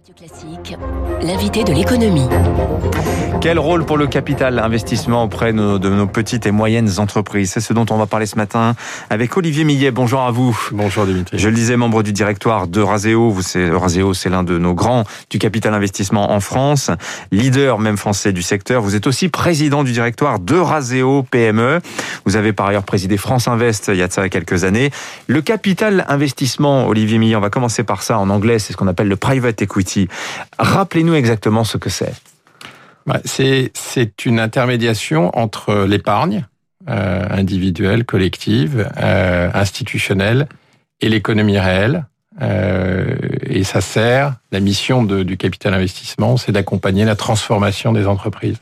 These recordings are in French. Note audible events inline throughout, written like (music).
Radio Classique, l'invité de l'économie. Quel rôle pour le capital investissement auprès de nos, de nos petites et moyennes entreprises? C'est ce dont on va parler ce matin avec Olivier Millet. Bonjour à vous. Bonjour Dimitri. Je le disais, membre du directoire de Raseo. Vous, c'est, Raseo, c'est l'un de nos grands du capital investissement en France, leader même français du secteur. Vous êtes aussi président du directoire de Raseo PME. Vous avez par ailleurs présidé France Invest il y a de ça quelques années. Le capital investissement, Olivier Millet, on va commencer par ça en anglais, c'est ce qu'on appelle le private equity. Rappelez-nous exactement ce que c'est. Bah, c'est, c'est une intermédiation entre l'épargne euh, individuelle, collective, euh, institutionnelle et l'économie réelle. Euh, et ça sert, la mission du capital investissement, c'est d'accompagner la transformation des entreprises.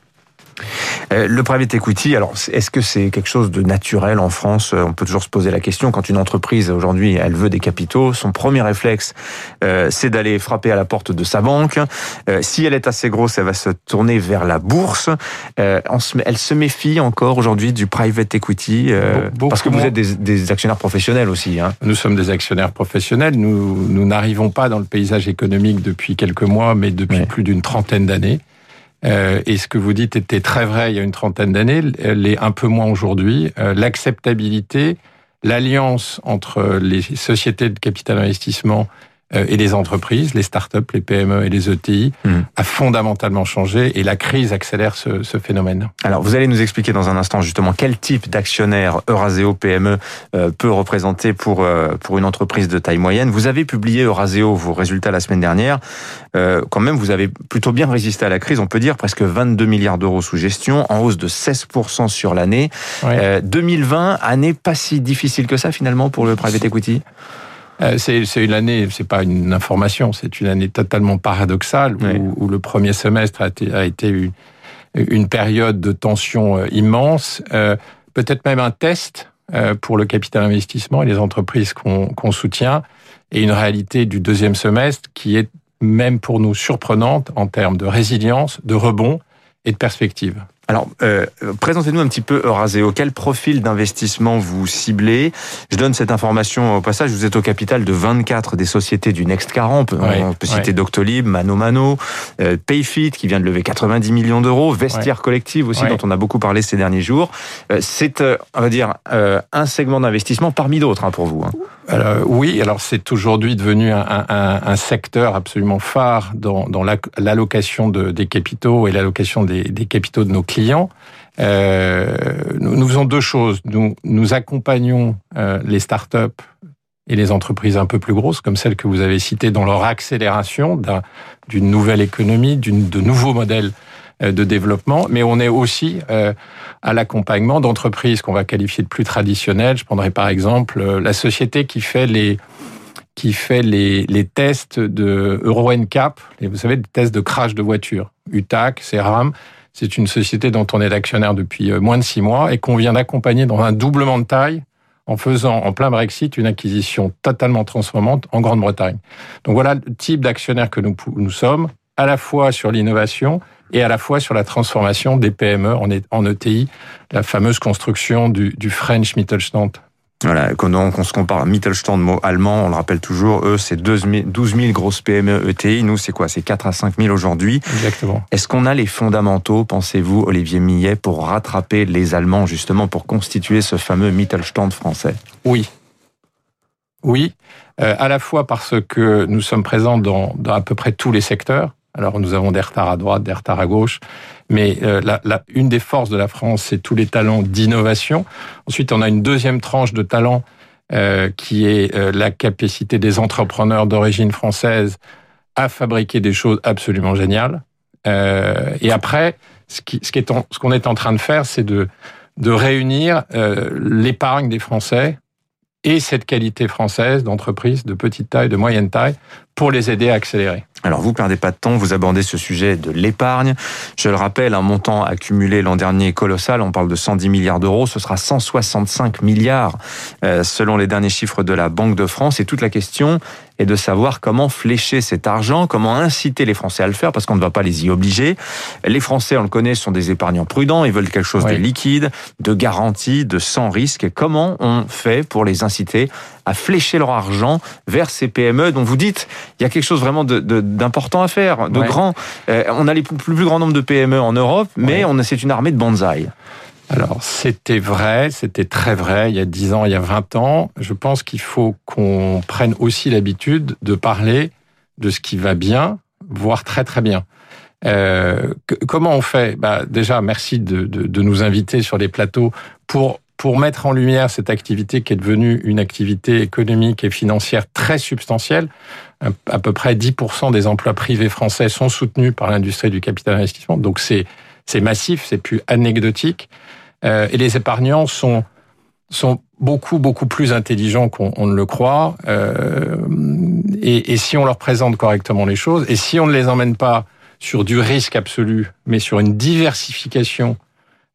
Euh, le private equity, alors est-ce que c'est quelque chose de naturel en France? On peut toujours se poser la question. Quand une entreprise aujourd'hui, elle veut des capitaux, son premier réflexe, euh, c'est d'aller frapper à la porte de sa banque. Euh, si elle est assez grosse, elle va se tourner vers la bourse. elle se méfie encore aujourd'hui du private equity parce que vous êtes des, actionnaires professionnels aussi. Hein. Nous sommes des actionnaires professionnels. Nous nous n'arrivons pas dans le paysage économique depuis quelques mois, mais depuis plus d'une trentaine d'années. Euh, et ce que vous dites était très vrai il y a une trentaine d'années, elle est un peu moins aujourd'hui. Euh, l'acceptabilité, l'alliance entre les sociétés de capital investissement et les entreprises, les startups, les PME et les ETI, mmh. a fondamentalement changé et la crise accélère ce, ce, phénomène. Alors, vous allez nous expliquer dans un instant justement quel type d'actionnaire Euraseo PME euh, peut représenter pour euh, pour une entreprise de taille moyenne. Vous avez publié Euraseo vos résultats la semaine dernière. quand même, vous avez plutôt bien résisté à la crise. On peut dire presque 22 milliards d'euros sous gestion, en hausse de 16% sur l'année. 2020, année pas si difficile que ça finalement pour le private equity? Euh, c'est une année, c'est pas une information, c'est une année totalement paradoxale où, le premier semestre a été, a été une, une, période de tension euh, immense, euh, peut-être même un test pour le capital investissement et les entreprises qu'on soutient, et une réalité du deuxième semestre qui est même pour nous surprenante en termes de résilience, de rebond et de perspective. Alors, euh, présentez-nous un petit peu Euraseo. Quel profil d'investissement vous ciblez Je donne cette information au passage. Vous êtes au capital de 24 des sociétés du Next 40. on peut citer Doctolib, Mano Mano, euh, Payfit qui vient de lever 90 millions d'euros, Vestiaire Collective aussi dont on a beaucoup parlé ces derniers jours. Euh, c'est, euh, on va dire, euh, un segment d'investissement parmi d'autres hein, pour vous. Hein. Alors, oui, alors c'est aujourd'hui devenu un, un, un, secteur absolument phare dans, dans l'allocation de, des capitaux et l'allocation des, des capitaux de nos clients. Euh, nous, nous, faisons deux choses. Nous, nous accompagnons euh, les startups et les entreprises un peu plus grosses, comme celles que vous avez citées, dans leur accélération d'une nouvelle économie, de nouveaux modèles euh, de développement, mais on est aussi euh, à l'accompagnement d'entreprises qu'on va qualifier de plus traditionnelles. Je prendrai par exemple euh, la société qui fait les qui fait les, les tests de Euro NCAP, vous savez, des tests de crash de voiture, UTAC, CERAM. C'est une société dont on est l'actionnaire depuis euh, moins de six mois et qu'on vient d'accompagner dans un doublement de taille en faisant en plein Brexit une acquisition totalement transformante en Grande-Bretagne. Donc voilà le type d'actionnaire que nous, nous sommes, à la fois sur l'innovation et à la fois sur la transformation des PME en ETI, la fameuse construction du, du French Mittelstand voilà, quand on, se compare à Mittelstand, mot allemand, on le rappelle toujours, eux, c'est 12 000, grosses PME ETI. Nous, c'est quoi? C'est 4 à 5 000 aujourd'hui. Exactement. Est-ce qu'on a les fondamentaux, pensez-vous, Olivier Millet, pour rattraper les Allemands, justement, pour constituer ce fameux Mittelstand français? Oui. Oui, euh, à la fois parce que nous sommes présents dans, dans à peu près tous les secteurs. Alors nous avons des retards à droite, des retards à gauche, mais euh, la, la, une des forces de la France, c'est tous les talents d'innovation. Ensuite, on a une deuxième tranche de talents euh, qui est euh, la capacité des entrepreneurs d'origine française à fabriquer des choses absolument géniales. Euh, et après, ce qu'on ce, est qu'on est en train de faire, c'est de, de réunir euh, l'épargne des Français et cette qualité française d'entreprise de petite taille, de moyenne taille, pour les aider à accélérer. Alors vous perdez pas de temps, vous abordez ce sujet de l'épargne. Je le rappelle, un montant accumulé l'an dernier colossal, on parle de 110 milliards d'euros, ce sera 165 milliards euh, selon les derniers chiffres de la Banque de France. Et toute la question et de savoir comment flécher cet argent, comment inciter les Français à le faire, parce qu'on ne va pas les y obliger. Les Français, on le connaît, sont des épargnants prudents, ils veulent quelque chose de liquide, de garanti, de sans risque. Et comment on fait pour les inciter à flécher leur argent vers ces PME dont vous dites il y a quelque chose vraiment d'important à faire, de grand. Euh, on a le plus, plus grand nombre de PME en Europe, mais on c'est une armée de bonsaï. Alors, c'était vrai, c'était très vrai il y a 10 ans, il y a 20 ans. Je pense qu'il faut qu'on prenne aussi l'habitude de parler de ce qui va bien, voire très très bien. Euh, comment on fait? Bah, Déjà, merci de, de, de, nous inviter sur les plateaux pour, pour mettre en lumière cette activité qui est devenue une activité économique et financière très substantielle. À peu près 10% des emplois privés français sont soutenus par l'industrie du capital investissement. Donc c'est massif, c'est plus anecdotique. Euh, et les épargnants sont sont beaucoup beaucoup plus intelligents qu'on ne le croit. Euh, et, et, si on leur présente correctement les choses, et si on ne les emmène pas sur du risque absolu, mais sur une diversification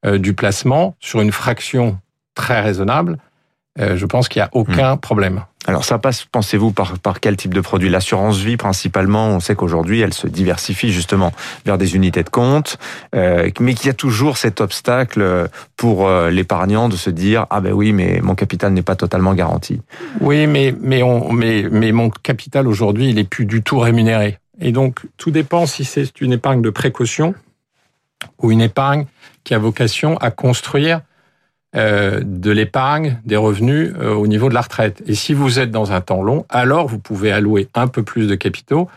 euh, du placement, sur une fraction très raisonnable, euh, je pense qu'il n'y a aucun hmm. problème. Alors ça passe, pensez-vous, par, par quel type de produit? L'assurance vie principalement, on sait qu'aujourd'hui elle se diversifie justement vers des unités de compte, euh, mais qu'il y a toujours cet obstacle pour euh, l'épargnant de se dire ah ben oui mais mon capital n'est pas totalement garanti. Oui mais mais on mais mais mon capital aujourd'hui il est plus du tout rémunéré et donc tout dépend si c'est une épargne de précaution ou une épargne qui a vocation à construire euh, de l'épargne, des revenus euh, au niveau de la retraite. Et si vous êtes dans un temps long, alors vous pouvez allouer un peu plus de capitaux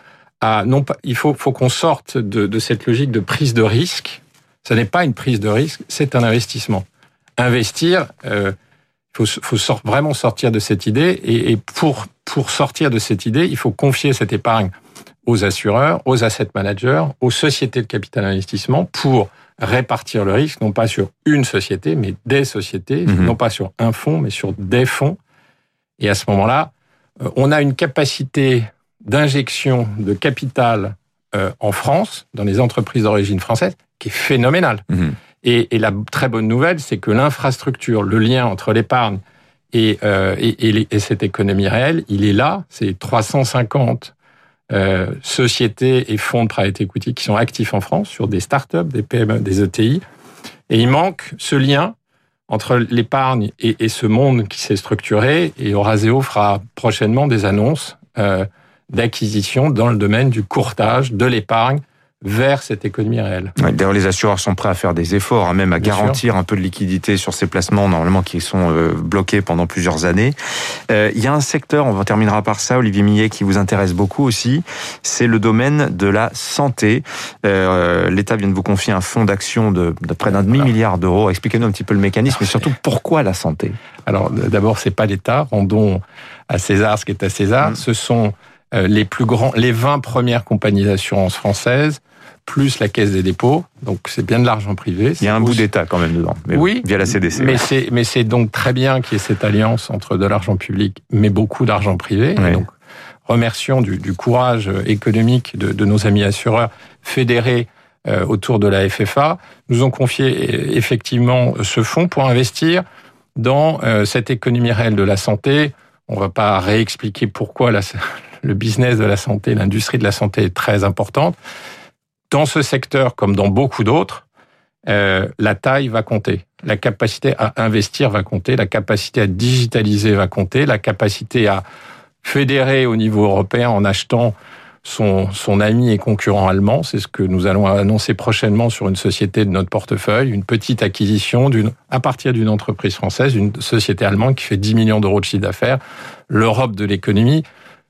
non. Il faut, qu'on sorte de, cette logique de prise de risque. Ce n'est pas une prise de risque, c'est un investissement. Investir, euh, il faut, faut vraiment sortir de cette idée. Et, et pour pour sortir de cette idée, il faut confier cette épargne aux assureurs, aux asset managers, aux sociétés de capital investissement pour répartir le risque, non pas sur une société, mais des sociétés, mhm. non pas sur un fonds, mais sur des fonds. Et à ce moment-là, euh, on a une capacité d'injection de capital euh, en France, dans les entreprises d'origine française, qui est phénoménale. Mhm. Et, la très bonne nouvelle, c'est que l'infrastructure, le lien entre l'épargne et, euh, et, et, cette économie réelle, il est là. C'est 350 euh, sociétés et fonds de private equity qui sont actifs en France sur des startups, des PME, des ETI. Et il manque ce lien entre l'épargne et, ce monde qui s'est structuré. Et Euraseo fera prochainement des annonces euh, d'acquisition dans le domaine du courtage, de l'épargne vers cette économie réelle. D'ailleurs, les assureurs sont prêts à faire des efforts, hein, même à garantir un peu de liquidité sur ces placements, normalement qui sont euh, bloqués pendant plusieurs années. Euh, il y a un secteur, on terminera par ça, Olivier Millet, qui vous intéresse beaucoup aussi, c'est le domaine de la santé. Euh, L'État vient de vous confier un fonds d'action de, de, près d'un demi-milliard d'euros. Expliquez-nous un petit peu le mécanisme, et surtout pourquoi la santé? Alors, d'abord, c'est pas l'État. Rendons à César ce qui est à César. Mmh. Ce sont les plus grands, les 20 premières compagnies d'assurance françaises plus la caisse des dépôts. Donc c'est bien de l'argent privé. Il y a un bout d'État quand même dedans. Mais oui, via la CDC. Mais c'est mais c'est donc très bien qu'il y ait cette alliance entre de l'argent public mais beaucoup d'argent privé. donc remercions du, du courage économique de, de, nos amis assureurs fédérés euh, autour de la FFA. Nous ont confié euh, effectivement ce fonds pour investir dans euh, cette économie réelle de la santé. On va pas réexpliquer pourquoi la, le business de la santé, l'industrie de la santé est très importante dans ce secteur, comme dans beaucoup d'autres, euh, la taille va compter. La capacité à investir va compter, la capacité à digitaliser va compter, la capacité à fédérer au niveau européen en achetant son, ami et concurrent allemand. C'est ce que nous allons annoncer prochainement sur une société de notre portefeuille, une petite acquisition à partir d'une entreprise française, une société allemande qui fait 10 millions d'euros de chiffre d'affaires. L'Europe de l'économie,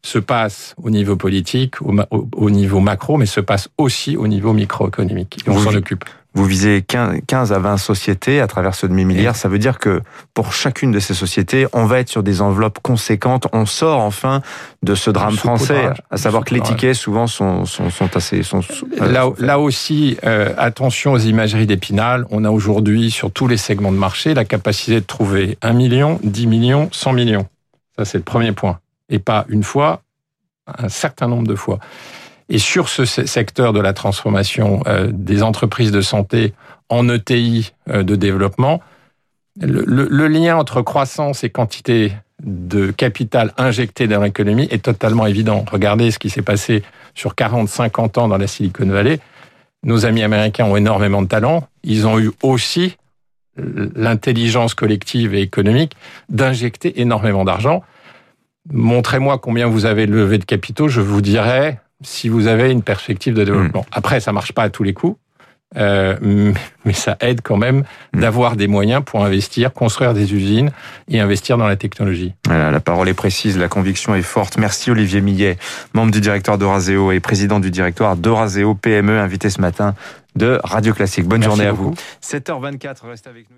se passe au niveau politique, au, niveau macro, mais se passe aussi au niveau microéconomique. Et on s'en occupe. Vous visez 15 à 20 sociétés à travers ce demi-milliard. Ça veut dire que pour chacune de ces sociétés, on va être sur des enveloppes conséquentes. On sort enfin de ce drame français, à savoir que les tickets souvent sont, sont, sont assez... Sont, là, là aussi, euh, attention aux imageries d'épinal. On a aujourd'hui, sur tous les segments de marché, la capacité de trouver 1 million, 10 millions, 100 millions. Ça, c'est le premier point et pas une fois, un certain nombre de fois. Et sur ce secteur de la transformation euh, des entreprises de santé en ETI euh, de développement, le, lien entre croissance et quantité de capital injecté dans l'économie est totalement évident. Regardez ce qui s'est passé sur 40-50 ans dans la Silicon Valley. Nos amis américains ont énormément de talent. Ils ont eu aussi l'intelligence collective et économique d'injecter énormément d'argent. Montrez-moi combien vous avez levé de capitaux, je vous dirai si vous avez une perspective de développement. Hmm. Après, ça marche pas à tous les coups. Euh, (laughs) mais ça aide quand même hmm. d'avoir des moyens pour investir, construire des usines et investir dans la technologie. Voilà, la parole est précise, la conviction est forte. Merci Olivier Millet, membre du directoire d'Euraseo et président du directoire d'Euraseo PME, invité ce matin de Radio Classique. Bonne journée à vous. 7h24, restez avec nous.